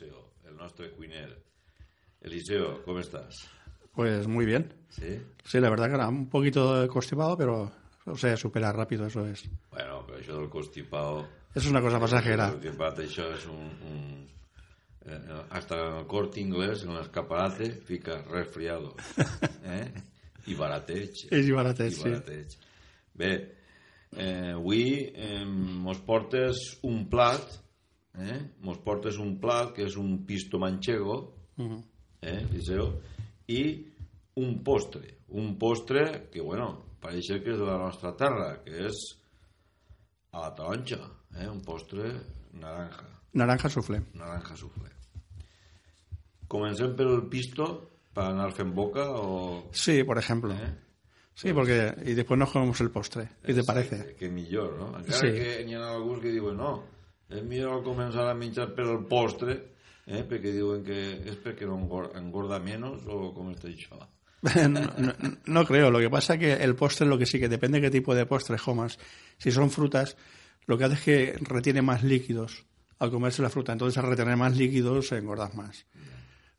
Eliseo, el nostre cuiner. Eliseo, ¿cómo estás? Pues muy bien. ¿Sí? Sí, la verdad que era un poquito constipado, pero o sea, supera rápido, eso es. Bueno, però això del constipado... Eso es una cosa pasajera. El constipado, això és un... un eh, hasta en el corte inglés, en l'escaparate, fica resfriado. Eh? I barateig. És i barateig, I sí. barateig. Bé, eh, avui eh, mos portes un plat, eh? mos portes un plat que és un pisto manchego, Ujú. eh, Eliseo, i un postre. Un postre que, bueno, pareix que és de la nostra terra, que és a la taronja, eh? un postre naranja, Naranja soufflé. naranja soufflé. Comencem pel pisto per anar fent boca o... Sí, por ejemplo. Eh? Sí, porque y después nos comemos el postre. ¿Qué te parece? Que, que millor, no? Encara Sí. que n'hi ha alguns que diuen no, és millor començar a menjar per el postre, eh? perquè diuen que és perquè no engorda, menos o com està això? no, no- no creo. Lo que pasa que el postre, lo que sí que depende de qué tipo de postre comas. Si son frutas, lo que hace es que retiene más líquidos al comerse la fruta. Entonces, al retener más líquidos, engordas más.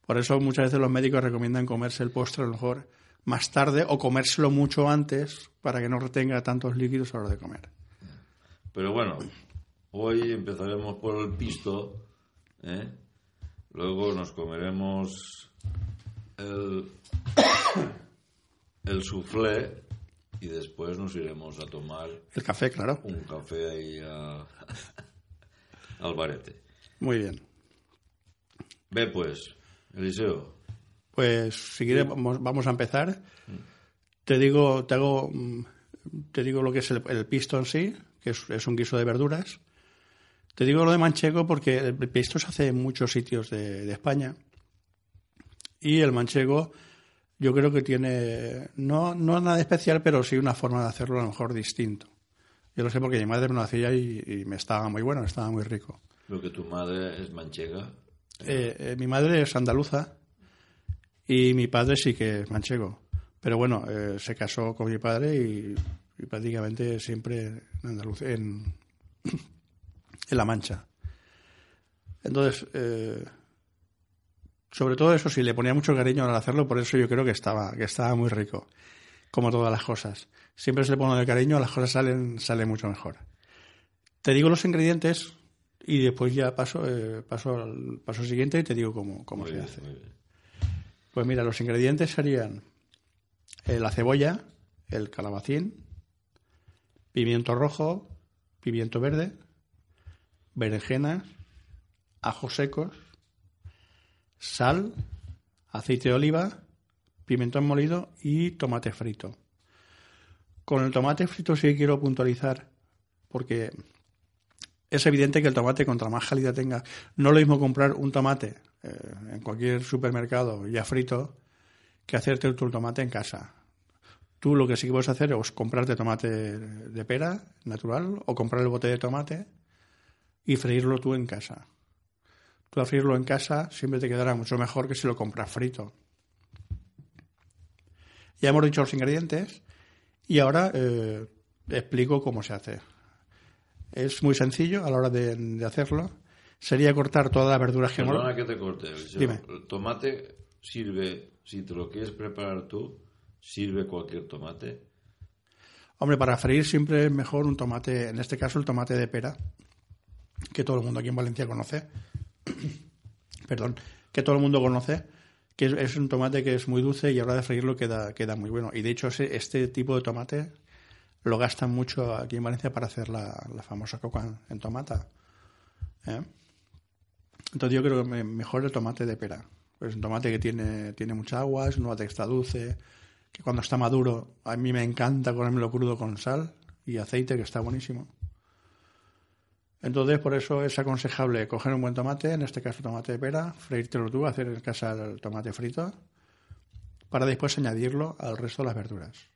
Por eso, muchas veces los médicos recomiendan comerse el postre a lo mejor más tarde o comérselo mucho antes para que no retenga tantos líquidos a la hora de comer. Pero bueno, hoy empezaremos por el pisto, ¿eh? luego nos comeremos el, el soufflé y después nos iremos a tomar El café, claro. un café ahí a- al barete. Muy bien. Ve pues, Eliseo, Pues si quieres vamos, vamos a empezar. Te digo, te hago, mm, te digo lo que es el, el pisto en sí, que es, es un guiso de verduras. Te digo lo de manchego porque el pisto se hace en muchos sitios de, de España. Y el manchego yo creo que tiene, no, no nada especial, pero sí una forma de hacerlo a lo mejor distinto. Yo lo sé porque mi madre me lo hacía y, y me estaba muy bueno, estaba muy rico. lo que tu madre es manchega, Eh, eh, mi madre es andaluza y mi padre sí que es manchego. Pero bueno, eh, se casó con mi padre y, y prácticamente siempre en Andaluz, en, en La Mancha. Entonces, eh, sobre todo eso sí, le ponía mucho cariño al hacerlo, por eso yo creo que estaba, que estaba muy rico, como todas las cosas. Siempre se le pone de cariño, las cosas salen, salen mucho mejor. Te digo los ingredientes y después ya paso, eh, paso al paso siguiente y te digo cómo, cómo muy se bien, hace. Pues mira, los ingredientes serían eh, la cebolla, el calabacín, pimiento rojo, pimiento verde, berenjenas, ajos secos, sal, aceite de oliva, pimentón molido y tomate frito. Con el tomate frito sí quiero puntualizar porque es evidente que el tomate, contra más calidad tenga, no es lo mismo comprar un tomate eh, en cualquier supermercado ya frito que hacerte tu tomate en casa. Tú lo que sí que puedes hacer es comprarte tomate de pera natural o comprar el bote de tomate y freírlo tú en casa. Tú al freírlo en casa siempre te quedará mucho mejor que si lo compras frito. Ya hemos dicho los ingredientes y ahora eh, explico cómo se hace. Es muy sencillo a la hora de, de hacerlo. Sería cortar todas las verduras que. Perdona que te corte. Dime. El tomate sirve, si te lo quieres preparar tú, sirve cualquier tomate. Hombre, para freír siempre es mejor un tomate, en este caso el tomate de pera, que todo el mundo aquí en Valencia conoce. Perdón, que todo el mundo conoce, que es, un tomate que es muy dulce y a la hora de freírlo queda, queda muy bueno. Y de hecho ese- este tipo de tomate lo gastan mucho aquí en Valencia para hacer la, la famosa coca en, tomata. ¿eh? Entonces yo creo que me- mejor el tomate de pera. Es un tomate que tiene, tiene mucha agua, es un tomate que está dulce, que cuando está maduro, a mí me encanta comérmelo crudo con sal y aceite, que está buenísimo. Entonces, por eso es aconsejable coger un buen tomate, en este caso tomate de pera, freírtelo tú, hacer en casa el tomate frito, para después añadirlo al resto de las verduras.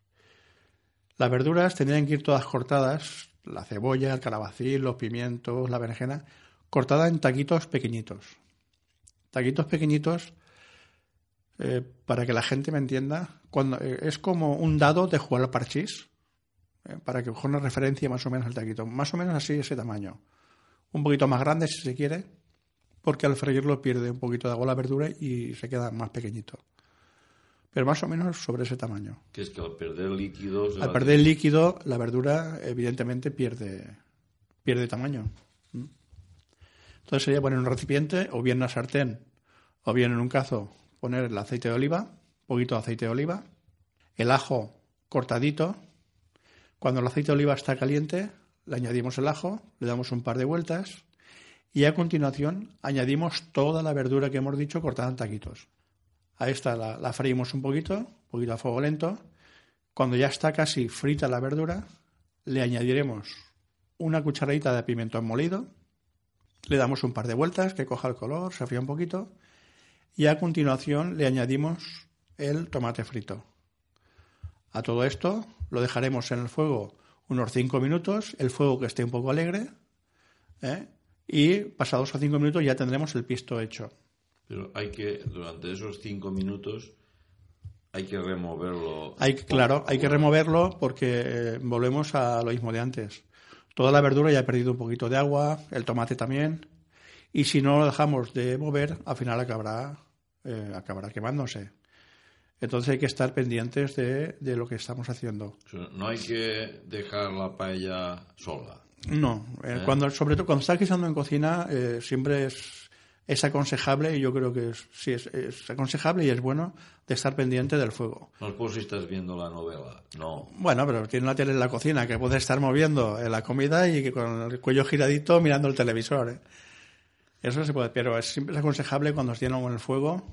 Las verduras tendrían que ir todas cortadas, la cebolla, el calabacín, los pimientos, la berenjena, cortada en taquitos pequeñitos. Taquitos pequeñitos eh, para que la gente me entienda, cuando eh, es como un dado de jugar al parchís, eh, para que coja una referencia más o menos al taquito, más o menos así ese tamaño. Un poquito más grande si se quiere, porque al freírlo pierde un poquito de agua la verdura y se queda más pequeñito. Pero más o menos sobre ese tamaño. Que es que al perder líquido... Al perder líquido, la verdura evidentemente pierde, pierde tamaño. ¿Mm? Entonces sería poner un recipiente, o bien una sartén, o bien en un cazo poner el aceite de oliva, un poquito de aceite de oliva, el ajo cortadito. Cuando el aceite de oliva está caliente, le añadimos el ajo, le damos un par de vueltas y a continuación añadimos toda la verdura que hemos dicho cortada en taquitos. A esta la, freímos un poquito, un poquito a fuego lento. Cuando ya está casi frita la verdura, le añadiremos una cucharadita de pimentón molido, le damos un par de vueltas que coja el color, se fría un poquito y a continuación le añadimos el tomate frito. A todo esto lo dejaremos en el fuego unos 5 minutos, el fuego que esté un poco alegre, ¿eh? y pasados a 5 minutos ya tendremos el pisto hecho. Pero hay que, durante esos 5 minutos, hay que removerlo. Hay, claro, hay que removerlo porque eh, volvemos a lo mismo de antes. Toda la verdura ya ha perdido un poquito de agua, el tomate también, y si no lo dejamos de mover, al final acabará, eh, acabará quemándose. Entonces hay que estar pendientes de, lo que estamos haciendo. No hay que dejar la paella sola. No, eh, ¿Eh? cuando, sobre todo cuando estás guisando en cocina eh, siempre es, es aconsejable y yo creo que es, sí es, aconsejable y es bueno de estar pendiente del fuego. No es si estás viendo la novela, no. Bueno, pero tiene una tele en la cocina que puede estar moviendo la comida y que con el cuello giradito mirando el televisor. Eso se puede, pero es siempre aconsejable cuando se tiene algo en el fuego,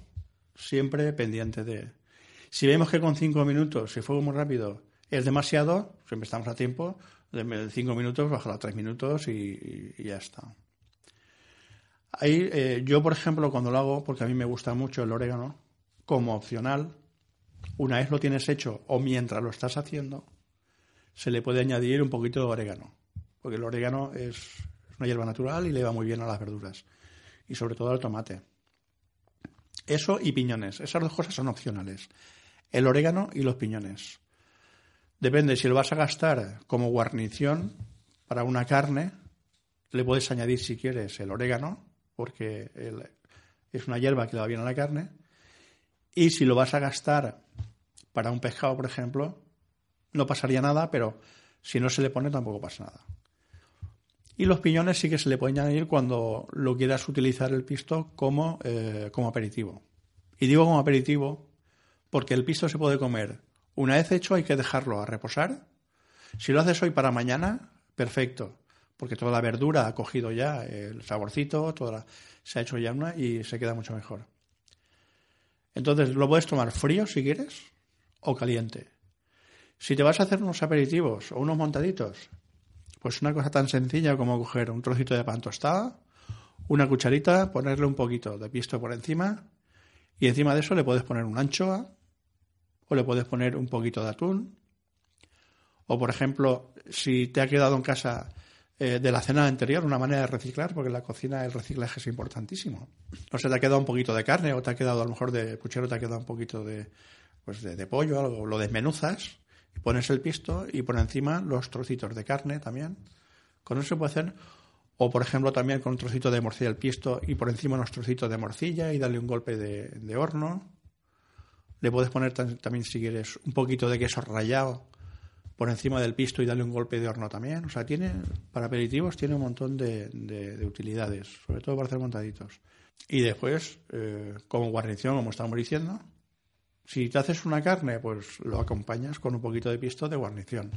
siempre pendiente de, si vemos que con cinco minutos, si fuego muy rápido, es demasiado, siempre estamos a tiempo, de cinco minutos, bajar a tres minutos y, ya está. Ahí, eh, yo, por ejemplo, cuando lo hago, porque a mí me gusta mucho el orégano, como opcional, una vez lo tienes hecho o mientras lo estás haciendo, se le puede añadir un poquito de orégano, porque el orégano es una hierba natural y le va muy bien a las verduras, y sobre todo al tomate. Eso y piñones, esas dos cosas son opcionales el orégano y los piñones. Depende, si lo vas a gastar como guarnición para una carne, le puedes añadir si quieres el orégano, porque es una hierba que le va bien a la carne. Y si lo vas a gastar para un pescado, por ejemplo, no pasaría nada, pero si no se le pone tampoco pasa nada. Y los piñones sí que se le pueden añadir cuando lo quieras utilizar el pisto como, eh, como aperitivo. Y digo como aperitivo porque el pisto se puede comer. Una vez hecho hay que dejarlo a reposar. Si lo haces hoy para mañana, perfecto, porque toda la verdura ha cogido ya el saborcito, toda se ha hecho ya una y se queda mucho mejor. Entonces lo puedes tomar frío si quieres o caliente. Si te vas a hacer unos aperitivos o unos montaditos, pues una cosa tan sencilla como coger un trocito de pan tostado, una cucharita, ponerle un poquito de pisto por encima y encima de eso le puedes poner una anchoa o le puedes poner un poquito de atún. O, por ejemplo, si te ha quedado en casa eh, de la cena anterior, una manera de reciclar, porque en la cocina el reciclaje es importantísimo. O sea, te ha quedado un poquito de carne, o te ha quedado a lo mejor de puchero, te ha quedado un poquito de, pues de, pollo, algo, lo desmenuzas, y pones el pisto y por encima los trocitos de carne también. Con eso se puede hacer. O, por ejemplo, también con un trocito de morcilla el pisto y por encima unos trocitos de morcilla y darle un golpe de horno. Le puedes poner también, si quieres, un poquito de queso rallado por encima del pisto y darle un golpe de horno también. O sea, tiene, para aperitivos tiene un montón de, utilidades, sobre todo para hacer montaditos. Y después, eh, como guarnición, como estamos diciendo, si te haces una carne, pues lo acompañas con un poquito de pisto de guarnición.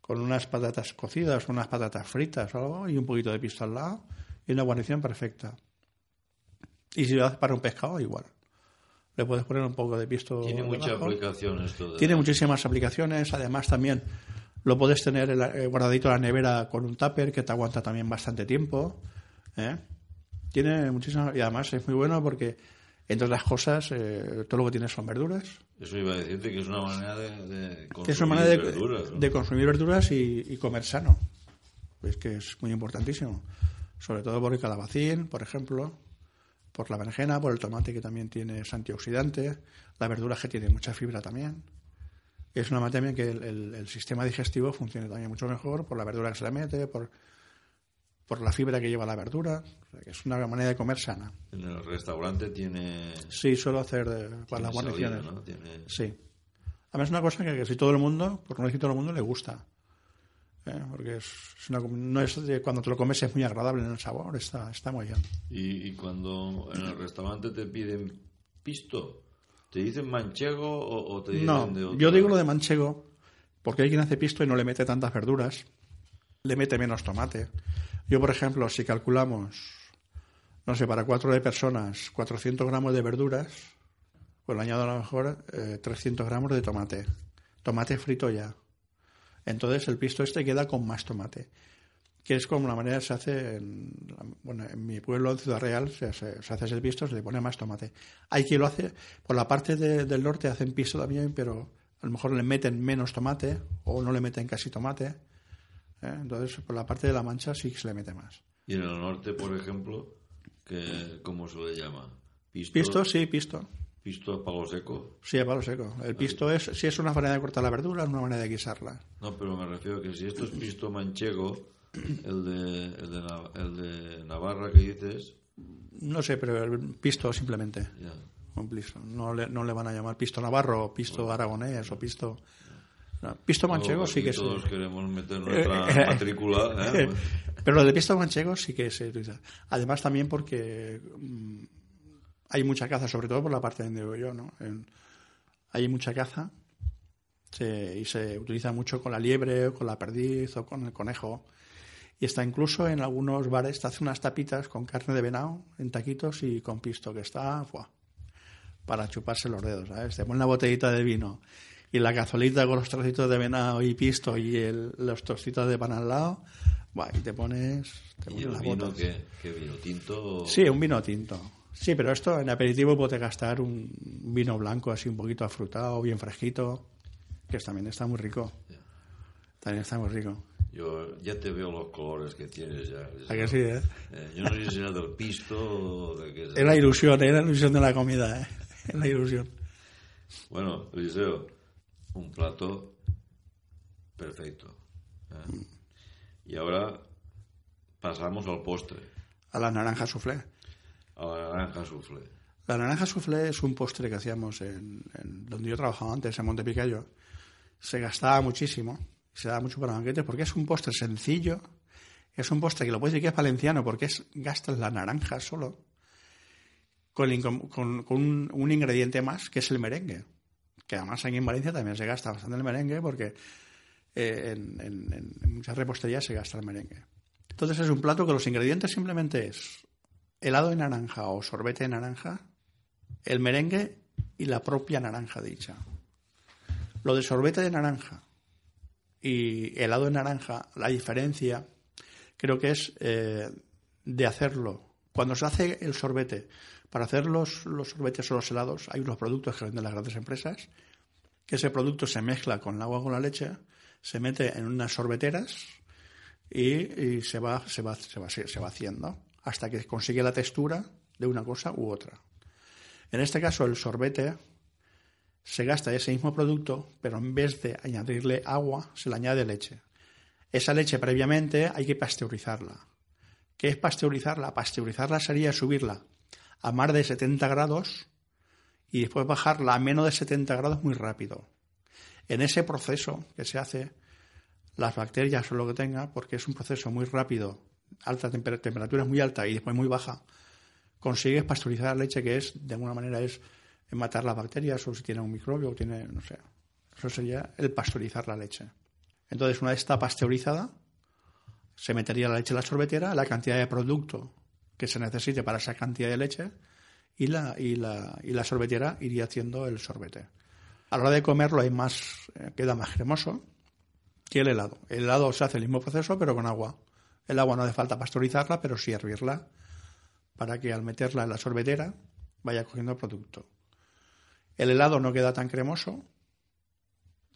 Con unas patatas cocidas, unas patatas fritas o algo, y un poquito de pisto al lado, y una guarnición perfecta. Y si lo haces para un pescado, igual le puedes poner un poco de pisto. Tiene muchas aplicaciones. Tiene muchísimas aplicaciones. Además, también lo puedes tener eh, guardadito en la nevera con un tupper que te aguanta también bastante tiempo. ¿eh? Tiene muchísimas. Y además es muy bueno porque, entre las cosas, eh, todo lo que tiene son verduras. Eso iba a decirte que es una manera de, consumir es una manera de, verduras. De consumir verduras y, y comer sano. Es que es muy importantísimo. Sobre todo por el calabacín, por ejemplo por la berenjena, por el tomate que también tiene antioxidante, la verdura que tiene mucha fibra también. Es una manera también que el, sistema digestivo funcione también mucho mejor por la verdura que se le mete, por por la fibra que lleva la verdura. O sea, que es una manera de comer sana. En el restaurante tiene... Sí, suelo hacer para las guarniciones. ¿no? Tiene... Sí. Además es una cosa que, que si todo el mundo, por no decir todo el mundo, le gusta. ¿Eh? Porque es, es una no es de- cuando te lo comes es muy agradable en el sabor, está, está muy bien. Y, y cuando en el restaurante te piden pisto, ¿te dicen manchego o, o te dicen No, de otro? yo digo lo de manchego porque hay quien hace pisto y no le mete tantas verduras, le mete menos tomate. Yo, por ejemplo, si calculamos, no sé, para cuatro de personas, 400 gramos de verduras, pues le añado a lo mejor eh, 300 gramos de tomate. Tomate frito ya. Entonces el pisto este queda con más tomate. Que es como la manera que se hace en, bueno, en mi pueblo, en Ciudad Real, se, hace- se hace ese pisto, se le pone más tomate. Hay quien lo hace, por la parte de- del norte hacen pisto también, pero a lo mejor le meten menos tomate o no le meten casi tomate. ¿eh? Entonces, por la parte de la mancha sí que se le mete más. Y en el norte, por ejemplo, que, ¿cómo se le llama? Pisto, Pisto, sí, pisto. Pisto a palo seco. Sí, a palo seco. El pisto es, sí es una manera de cortar la verdura, es una manera de guisarla. No, pero me refiero que si esto es pisto manchego, el de, el de, el de Navarra que dices, No sé, pero el pisto simplemente. ya. Un pisto. No le, no le van a llamar pisto navarro, pisto aragonés o pisto... no, pisto manchego Todos sí que sí. Todos queremos meter nuestra matrícula. ¿eh? Pero lo de pisto manchego sí que se utiliza. Además también porque mm, hay mucha caza, sobre todo por la parte donde vivo yo, ¿no? En- hay mucha caza se- y se utiliza mucho con la liebre, o con la perdiz o con el conejo. Y está incluso en algunos bares, te hace unas tapitas con carne de venado en taquitos y con pisto, que está ¡fua! para chuparse los dedos, ¿sabes? Te ponen la botellita de vino y la cazolita con los trocitos de venado y pisto y el- los trocitos de pan al lado, ¡buah! y te pones, te ¿Y pones el las vino botas. qué? ¿Qué vino? ¿Tinto? Sí, un vino tinto. Sí, pero esto en aperitivo puede gastar un vino blanco así un poquito afrutado, bien fresquito, que también está muy rico. También está muy rico. Yo ya te veo los colores que tienes ya. ¿A que sí, eh? Eh, yo no sé si será del pisto o de qué Es la ilusión, es la ilusión de la comida, ¿eh? Es la ilusión. Bueno, Eliseo, un plato perfecto. ¿eh? Y ahora pasamos al postre, A la naranja soufflé. A la naranja soufflé. La naranja soufflé es un postre que hacíamos en, donde yo trabajaba antes, en Montepicayo. Se gastaba muchísimo, se daba mucho para banquetes, porque es un postre sencillo, es un postre que lo puedes decir que es valenciano, porque es gastas la naranja solo, con, un, ingrediente más, que es el merengue. Que además aquí en Valencia también se gasta bastante el merengue, porque eh, en- en muchas reposterías se gasta el merengue. Entonces es un plato que los ingredientes simplemente es helado de naranja o sorbete de naranja, el merengue y la propia naranja dicha. Lo de sorbete de naranja y helado de naranja, la diferencia creo que es eh, de hacerlo. Cuando se hace el sorbete, para hacer los, los sorbetes o los helados, hay unos productos que venden las grandes empresas, que ese producto se mezcla con el agua o con la leche, se mete en unas sorbeteras y, y se, va, se, va, se, va, se va haciendo hasta que consigue la textura de una cosa u otra. En este caso, el sorbete se gasta ese mismo producto, pero en vez de añadirle agua, se le añade leche. Esa leche previamente hay que pasteurizarla. ¿Qué es pasteurizarla? Pasteurizarla sería subirla a más de 70 grados y después bajarla a menos de 70 grados muy rápido. En ese proceso que se hace, las bacterias o lo que tenga, porque es un proceso muy rápido, alta temper- temperatura es muy alta y después muy baja, consigues pasteurizar la leche, que es, de alguna manera, es matar las bacterias o si tiene un microbio o tiene, no sé. Eso sería el pasteurizar la leche. Entonces, una vez está pasteurizada, se metería la leche en la sorbetera, la cantidad de producto que se necesite para esa cantidad de leche y la, y la, y la sorbetera iría haciendo el sorbete. A la hora de comerlo hay más, eh, queda más cremoso que el helado. El helado se hace el mismo proceso pero con agua. El agua no hace falta pasteurizarla, pero sí hervirla para que al meterla en la sorbetera vaya cogiendo el producto. El helado no queda tan cremoso,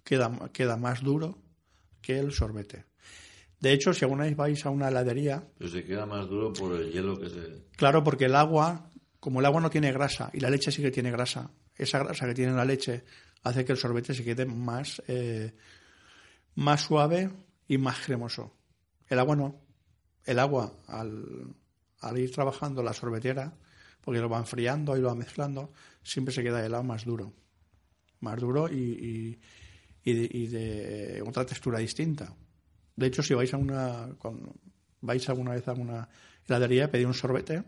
queda, queda más duro que el sorbete. De hecho, si alguna vez vais a una heladería, Pero se queda más duro por el hielo que se... claro, porque el agua, como el agua no tiene grasa y la leche sí que tiene grasa, esa grasa que tiene la leche hace que el sorbete se quede más, eh, más suave y más cremoso. El agua no. El agua al, al ir trabajando la sorbetera, porque lo va enfriando y lo va mezclando, siempre se queda el helado más duro. Más duro y, y, de, otra textura distinta. De hecho, si vais a una, cuando vais alguna vez a una heladería, pedid un sorbete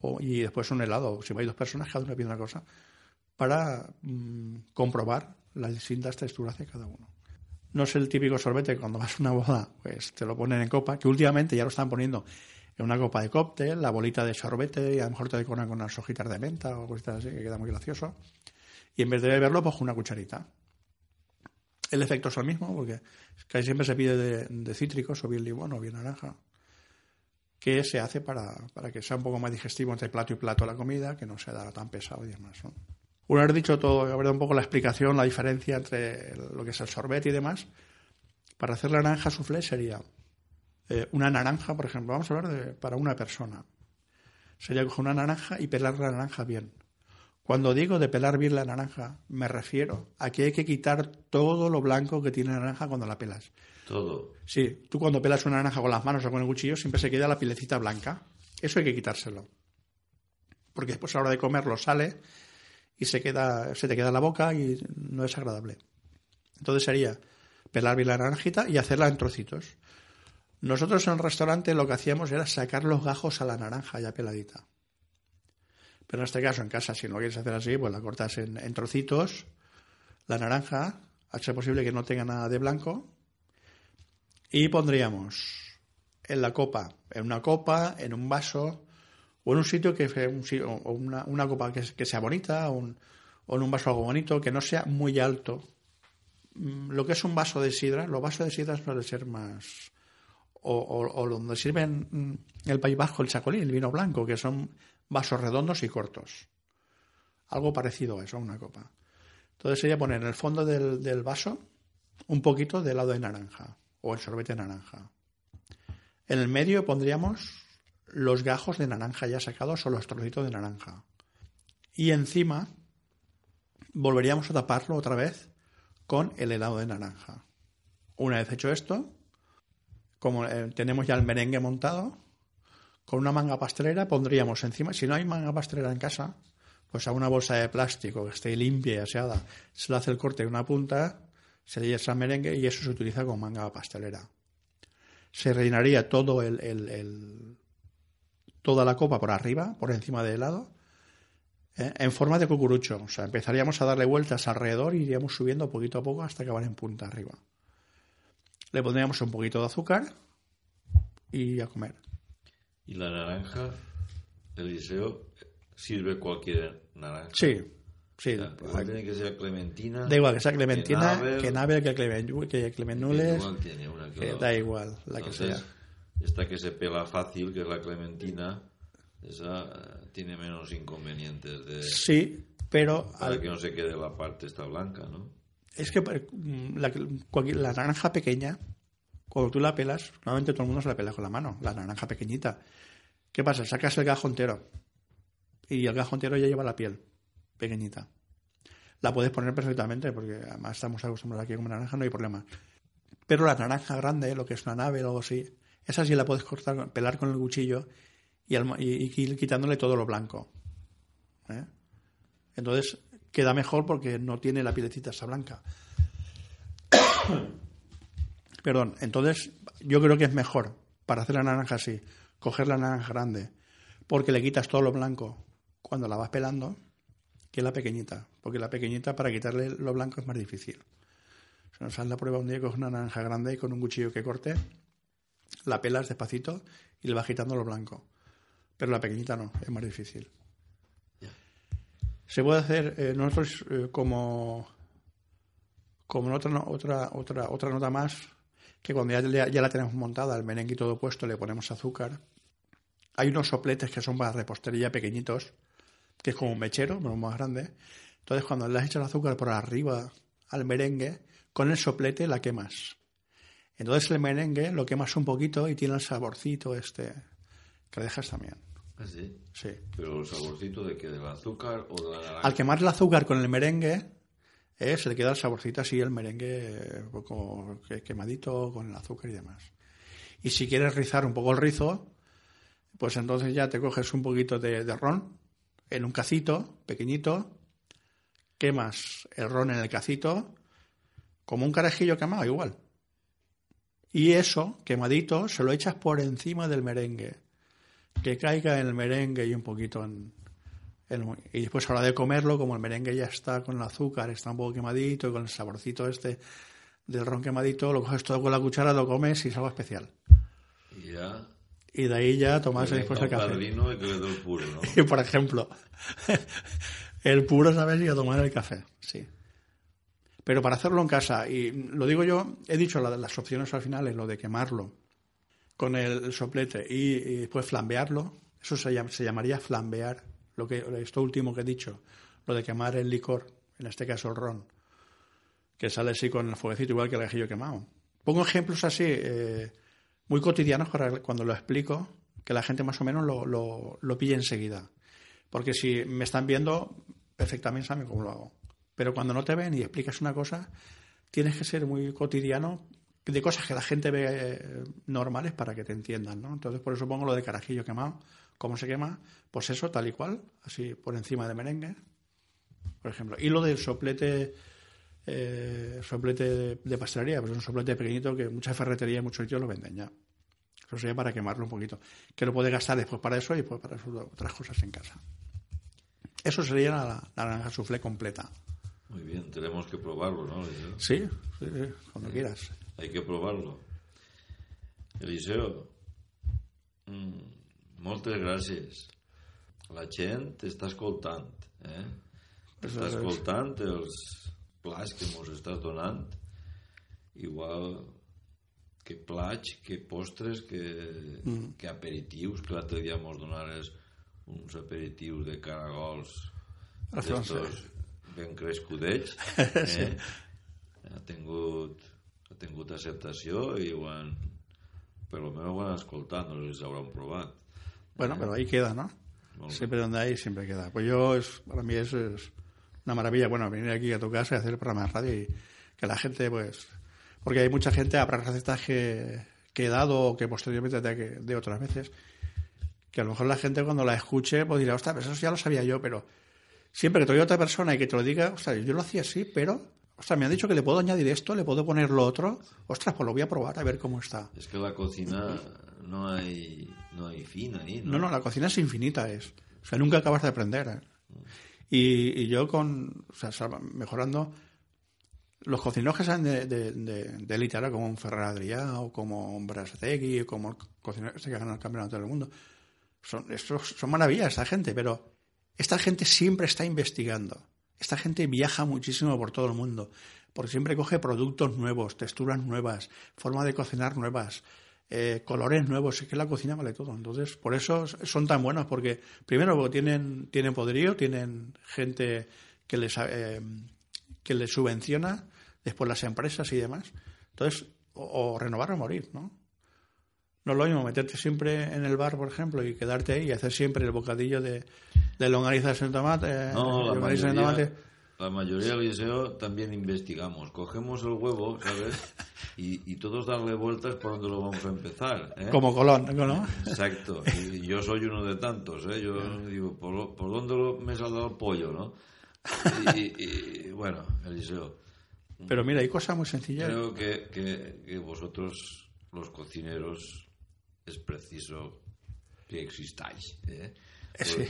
o, y después un helado. Si vais dos personas, cada uno pide una cosa, para mm, comprobar las distintas texturas de cada uno. No es el típico sorbete que cuando vas a una boda, pues te lo ponen en copa, que últimamente ya lo están poniendo en una copa de cóctel, la bolita de sorbete, y a lo mejor te decoran con unas hojitas de menta o cositas así, que queda muy gracioso. Y en vez de beberlo, pues una cucharita. El efecto es el mismo, porque casi siempre se pide de, cítricos, o bien limón, o bien naranja, que se hace para, para, que sea un poco más digestivo entre plato y plato la comida, que no sea tan pesado y demás. Una vez dicho todo, dado un poco la explicación, la diferencia entre lo que es el sorbete y demás, para hacer la naranja soufflé sería eh, una naranja, por ejemplo, vamos a hablar de para una persona. Sería coger una naranja y pelar la naranja bien. Cuando digo de pelar bien la naranja, me refiero a que hay que quitar todo lo blanco que tiene la naranja cuando la pelas. Todo. Sí, tú cuando pelas una naranja con las manos o con el cuchillo siempre se queda la pilecita blanca. Eso hay que quitárselo. Porque después a la hora de comerlo sale y se, queda, se te queda en la boca y no es agradable. Entonces sería pelar bien la naranjita y hacerla en trocitos. Nosotros en el restaurante lo que hacíamos era sacar los gajos a la naranja ya peladita. Pero en este caso, en casa, si no lo quieres hacer así, pues la cortas en, trocitos, la naranja, a posible que no tenga nada de blanco, y pondríamos en la copa, en una copa, en un vaso, o en un sitio que un, o una, una, copa que, que sea bonita, o, un, en un vaso algo bonito, que no sea muy alto. Lo que es un vaso de sidra, los vasos de sidra suelen ser más. O, donde sirven en el País Vasco el chacolí, el vino blanco, que son vasos redondos y cortos. Algo parecido a eso, a una copa. Entonces sería poner en el fondo del, vaso un poquito de helado de naranja o el sorbete naranja. En el medio pondríamos los gajos de naranja ya sacados o los trocitos de naranja. Y encima volveríamos a taparlo otra vez con el helado de naranja. Una vez hecho esto, como eh, tenemos ya el merengue montado, con una manga pastelera pondríamos encima, si no hay manga pastelera en casa, pues a una bolsa de plástico que esté limpia y aseada, se le hace el corte de una punta, se le echa merengue y eso se utiliza como manga pastelera. Se rellenaría todo el, el, el, toda la copa por arriba, por encima del helado, ¿eh? en forma de cucurucho. O sea, empezaríamos a darle vueltas alrededor y iríamos subiendo poquito a poco hasta acabar en punta arriba. Le pondríamos un poquito de azúcar y a comer. ¿Y la naranja, Eliseo, sirve cualquier naranja? Sí, sí. O sea, pues tiene que ser clementina. Da igual que sea clementina, que navel, que, clemen, que clemenules. Igual tiene una que, que da igual, la Entonces, que sea. Esta que se pela fácil, que es la clementina, esa eh, tiene menos inconvenientes de. Sí, pero. Para que no se quede la parte esta blanca, ¿no? Es que la, cualquier, la naranja pequeña, cuando tú la pelas, normalmente todo el mundo se la pela con la mano, la naranja pequeñita. ¿Qué pasa? Sacas el gajo entero y el gajo entero ya lleva la piel pequeñita. La puedes poner perfectamente porque además estamos acostumbrados aquí a comer naranja, no hay problema. Pero la naranja grande, lo que es una nave o algo así, esa sí la puedes cortar, pelar con el cuchillo y, quitándole todo lo blanco. ¿eh? Entonces queda mejor porque no tiene la pielecita esa blanca. Perdón, entonces yo creo que es mejor para hacer la naranja así, coger la naranja grande, porque le quitas todo lo blanco cuando la vas pelando, que la pequeñita, porque la pequeñita para quitarle lo blanco es más difícil. Se nos hace la prueba un día, coges una naranja grande y con un cuchillo que corte, la pelas despacito y le vas quitando lo blanco. Pero la pequeñita no, es más difícil. Se puede hacer eh, nosotros eh, como como otra, otra otra otra nota más que cuando ya, ya la tenemos montada, el merengue y todo puesto, le ponemos azúcar. Hay unos sopletes que son para repostería pequeñitos, que es como un mechero, pero más grande. Entonces, cuando le has hecho el azúcar por arriba al merengue, con el soplete la quemas. Entonces el merengue lo quemas un poquito y tiene el saborcito este que le dejas también. ¿Ah, sí? Sí. ¿Pero el saborcito de qué? ¿Del azúcar o de la naranja? Al quemar el azúcar con el merengue, eh, se le queda el saborcito así, el merengue un poco quemadito con el azúcar y demás. Y si quieres rizar un poco el rizo, pues entonces ya te coges un poquito de, de ron en un cacito pequeñito, quemas el ron en el cacito, como un carajillo quemado igual. Y eso, quemadito, se lo echas por encima del merengue. Que caiga en el merengue y un poquito en, en- y después a la hora de comerlo, como el merengue ya está con el azúcar, está un poco quemadito y con el saborcito este del ron quemadito, lo coges todo con la cuchara, lo comes y es algo especial. Y ya... Y de ahí ya tomarse que después el café. padrino y. Y por ejemplo, el puro sabes y a tomar el café, sí. Pero para hacerlo en casa, y lo digo yo, he dicho la- las opciones al final, es lo de quemarlo con el soplete y, después flambearlo, eso se, llam- se llamaría flambear, lo que, esto último que he dicho, lo de quemar el licor, en este caso el ron, que sale así con el fueguecito igual que el gajillo quemado. Pongo ejemplos así, eh, muy cotidianos cuando lo explico, que la gente más o menos lo, lo, lo pille enseguida. Porque si me están viendo, perfectamente saben cómo lo hago. Pero cuando no te ven y explicas una cosa, tienes que ser muy cotidiano de cosas que la gente ve eh, normales para que te entiendan, ¿no? Entonces por eso pongo lo de carajillo quemado, cómo se quema, pues eso tal y cual, así por encima de merengue, por ejemplo. Y lo del soplete, eh, soplete de, pastelería, pues es un soplete pequeñito que muchas ferreterías y muchos sitios lo venden ya. Eso sería para quemarlo un poquito. Que lo puede gastar después para eso y después para otras cosas en casa. Eso sería la, la naranja soufflé completa. Muy bien, tenemos que probarlo, ¿no, Eliseo? Sí, sí, sí, cuando quieras. Hay que provarlo. Eliseo, mm, moltes gràcies. La gent t'està escoltant, eh? Està Això és- escoltant els plats que mos estàs donant. Igual que plats, que postres, que, Mm. que aperitius, que l'altre dia mos donares uns aperitius de caragols Els ben crescudets. Eh? Ha tingut, ha tingut acceptació i ho han, per lo menos ho han escoltat, no els hauran provat. Bueno, pero ahí queda, ¿no? Molt. Siempre donde hay, siempre queda. Pues yo, es, para mí es, es una maravilla, bueno, venir aquí a tu casa y hacer el programa de radio y que la gente, pues, porque hay mucha gente, habrá recetas que, que he dado o que posteriormente de, de otras veces, que a lo mejor la gente cuando la escuche, pues dirá, ostras, pues eso ya lo sabía yo, pero siempre que te oiga otra persona y que te lo diga, ostras, yo lo hacía así, pero, ostras, me han dicho que le puedo añadir esto, le puedo poner lo otro, ostras, pues lo voy a probar a ver cómo está. Es que la cocina no hay, no hay fin ahí, ¿no? No, no, la cocina es infinita, es. O sea, nunca acabas de aprender. ¿eh? Y, y yo con, o sea, mejorando, los cocineros que salen de, de, de, de como un Ferrer Adrià o como un Brastegui, o como el cocinero que gana el campeonato del mundo, son, estos son maravillas esta gente, pero esta gente siempre está investigando. Esta gente viaja muchísimo por todo el mundo, porque siempre coge productos nuevos, texturas nuevas, forma de cocinar nuevas, eh, colores nuevos. Es que la cocina vale todo. Entonces, por eso son tan buenos, porque primero porque tienen, tienen poderío, tienen gente que les, eh, que les subvenciona, después las empresas y demás. Entonces, o, o renovar o morir, ¿no? No es lo mismo meterte siempre en el bar, por ejemplo, y quedarte ahí y hacer siempre el bocadillo de, de longanizas en tomate. No, la longanizas en mayoría, tomate. la mayoría del liceo también investigamos. Cogemos el huevo, ¿sabes? Y, y todos darle vueltas por donde lo vamos a empezar. ¿eh? Como Colón, ¿no? Exacto. Y yo soy uno de tantos, ¿eh? Yo digo, ¿por, lo- por dónde lo- me saldrá el pollo, no? Y, y, bueno, Eliseo, Pero mira, hay cosas muy sencillas. creo que, que, que vosotros, los cocineros, es preciso que existáis, ¿eh? Sí.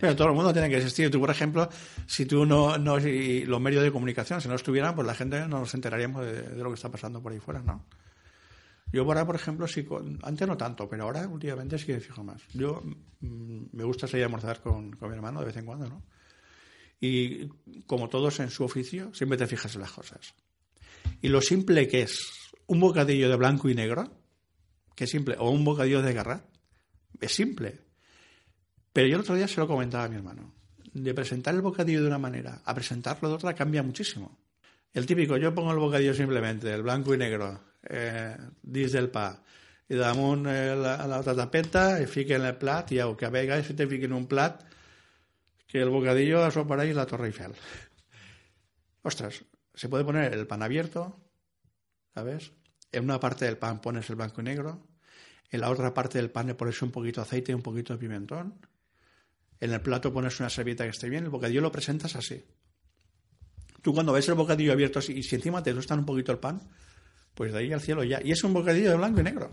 Pero todo el mundo tiene que existir. Tú, por ejemplo, si tú no, no si los medios de comunicación, si no estuvieran, pues la gente no nos enteraríamos de, de lo que está pasando por ahí fuera, ¿no? Yo ahora, por ejemplo, sí, antes no tanto, pero ahora últimamente sí que me fijo más. Yo mm, me gusta salir a almorzar con, con mi hermano de vez en cuando, ¿no? Y como todos en su oficio, siempre te fijas en las cosas. Y lo simple que es un bocadillo de blanco y negro, que es simple, o un bocadillo de garrat, es simple. Pero yo el otro día se lo comentaba a mi hermano. De presentar el bocadillo de una manera a presentarlo de otra cambia muchísimo. El típico, yo pongo el bocadillo simplemente, el blanco i negro, eh, dins del pa, i damunt eh, la, l'altra tapeta, i fiquen el plat, i que a vegades te fiquen un plat que el bocadillo eso por ahí la Torre Eiffel. Ostras, se puede poner el pan abierto, ¿sabes? En una parte del pan pones el blanco y negro, En la otra parte del pan le pones un poquito de aceite y un poquito de pimentón. En el plato pones una servieta que esté bien. El bocadillo lo presentas así. Tú cuando ves el bocadillo abierto así, y si encima te tostan un poquito el pan, pues de ahí al cielo ya. Y es un bocadillo de blanco y negro.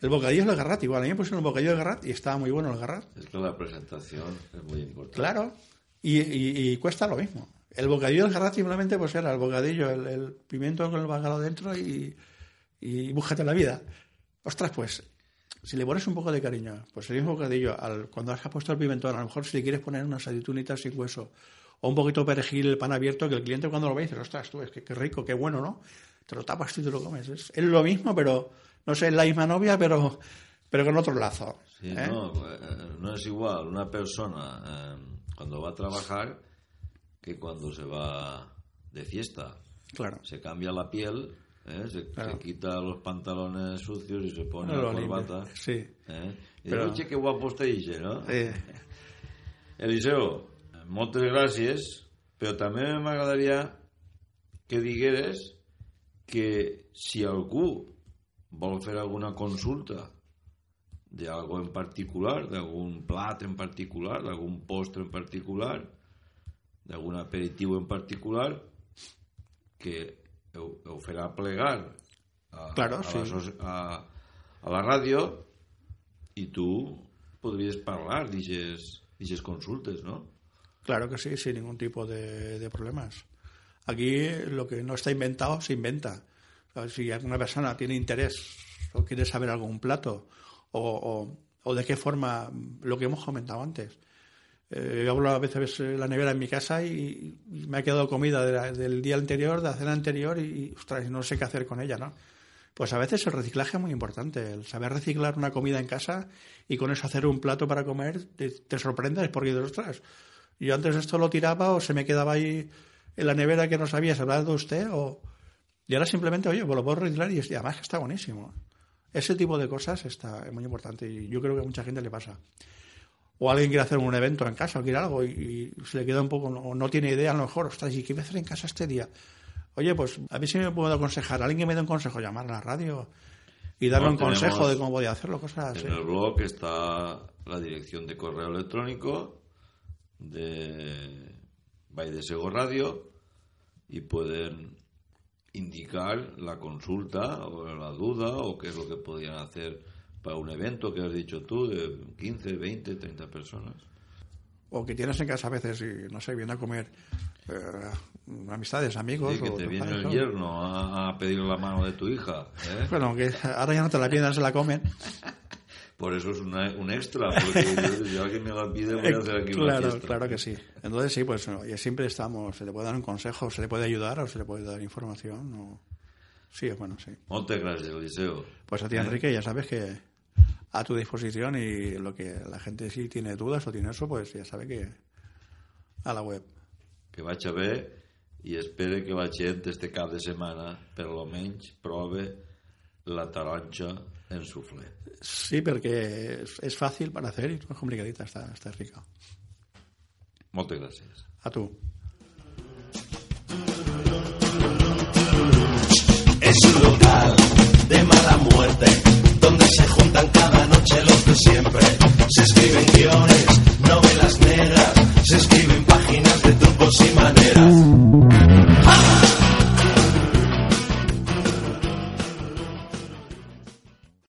El bocadillo es el garrat, igual. A mí me pusieron el bocadillo de garrat y estaba muy bueno el garrat. Es que la presentación es muy importante. Claro. Y, y- y cuesta lo mismo. El bocadillo del garrat simplemente pues era el bocadillo, el, el pimiento con el bacalao dentro y, y búscate la vida. Ostras, pues, si le pones un poco de cariño, pues el mismo bocadillo, al, cuando has puesto el pimentón, a lo mejor si le quieres poner unas aceitunitas sin hueso o un poquito de perejil, el pan abierto, que el cliente cuando lo ve dice, ostras, tú, es que qué rico, qué bueno, ¿no? Te lo tapas tú y te lo comes. Es, es lo mismo, pero, no sé, es la misma novia, pero, pero con otro lazo. Sí, ¿eh? no, eh, no es igual una persona eh, cuando va a trabajar que cuando se va de fiesta. Claro. Se cambia la piel, ¿eh? se, Claro. se quita los pantalones sucios y se pone No la corbata. Sí. ¿eh? Y Pero- "Oye, qué guapo está Ixe, no? Eh, Eliseo, moltes gràcies, però també m'agradaria que digueres que si algú vol fer alguna consulta d'algo en particular, d'algun plat en particular, d'algun postre en particular, d'algun aperitiu en particular, que ho, ho farà plegar a, Claro, a, sí. la, a, a la ràdio i tu podries parlar d'aquestes consultes, no? Claro que sí, sin ningún tipo de, de problemas. Aquí lo que no está inventado se inventa. Si alguna persona tiene interés o quiere saber algún plato o, o- o de qué forma, lo que hemos comentado antes. Eh, hablo a veces la nevera en mi casa y, me ha quedado comida del día anterior, de la cena anterior y, ostras, no sé qué hacer con ella, ¿no? Pues a veces el reciclaje es muy importante. El saber reciclar una comida en casa y con eso hacer un plato para comer te, te sorprendes porque ostras, yo antes esto lo tiraba o se me quedaba ahí en la nevera que no sabía si hablaba de usted o... Y ahora simplemente, oye, pues lo puedo reciclar y, además está buenísimo. Ese tipo de cosas está es muy importante y yo creo que a mucha gente le pasa. O alguien quiere hacer un evento en casa o quiere algo y, y se le queda un poco, o no tiene idea a lo mejor, ostras, ¿y qué voy a hacer en casa este día? Oye, pues a mí sí me puedo aconsejar, alguien que me dé un consejo, llamar a la radio y darle No, un consejo de cómo podía hacerlo, cosas así. En el blog está la dirección de correo electrónico de Valle de Sego Radio y pueden indicar la consulta o la duda o qué es lo que podrían hacer para un evento que has dicho tú de 15, 20, 30 personas. O que tienes en casa a veces y, no sé, viene a comer eh, amistades, amigos. Sí, que te viene el yerno a, a pedir la mano de tu hija. ¿eh? Bueno, que ahora ya no te la piden, se la comen. Por eso es una- un extra, porque yo, si alguien me la pide voy a hacer aquí una claro, fiesta. claro que sí. Entonces sí, pues oye, siempre estamos, se le puede dar un consejo, se le puede ayudar o se le puede dar información. O... Sí, bueno, sí. Moltes gràcies, Eliseo. Pues a ti, Eh? Enrique, ya sabes que a tu disposición y lo que la gente sí tiene dudas o tiene eso, pues ya sabe que a la web. que vaig a bé i espere que la gent este cap de setmana per lo menys prove la taronja en suflé. Sí, porque es, es fácil para hacer y no es complicadita, está, está rica. Moltes gràcies. A tú. donde se juntan cada noche los de siempre. Se escriben guiones, novelas negras, se escriben páginas de trucos y maneras. ¡Ah!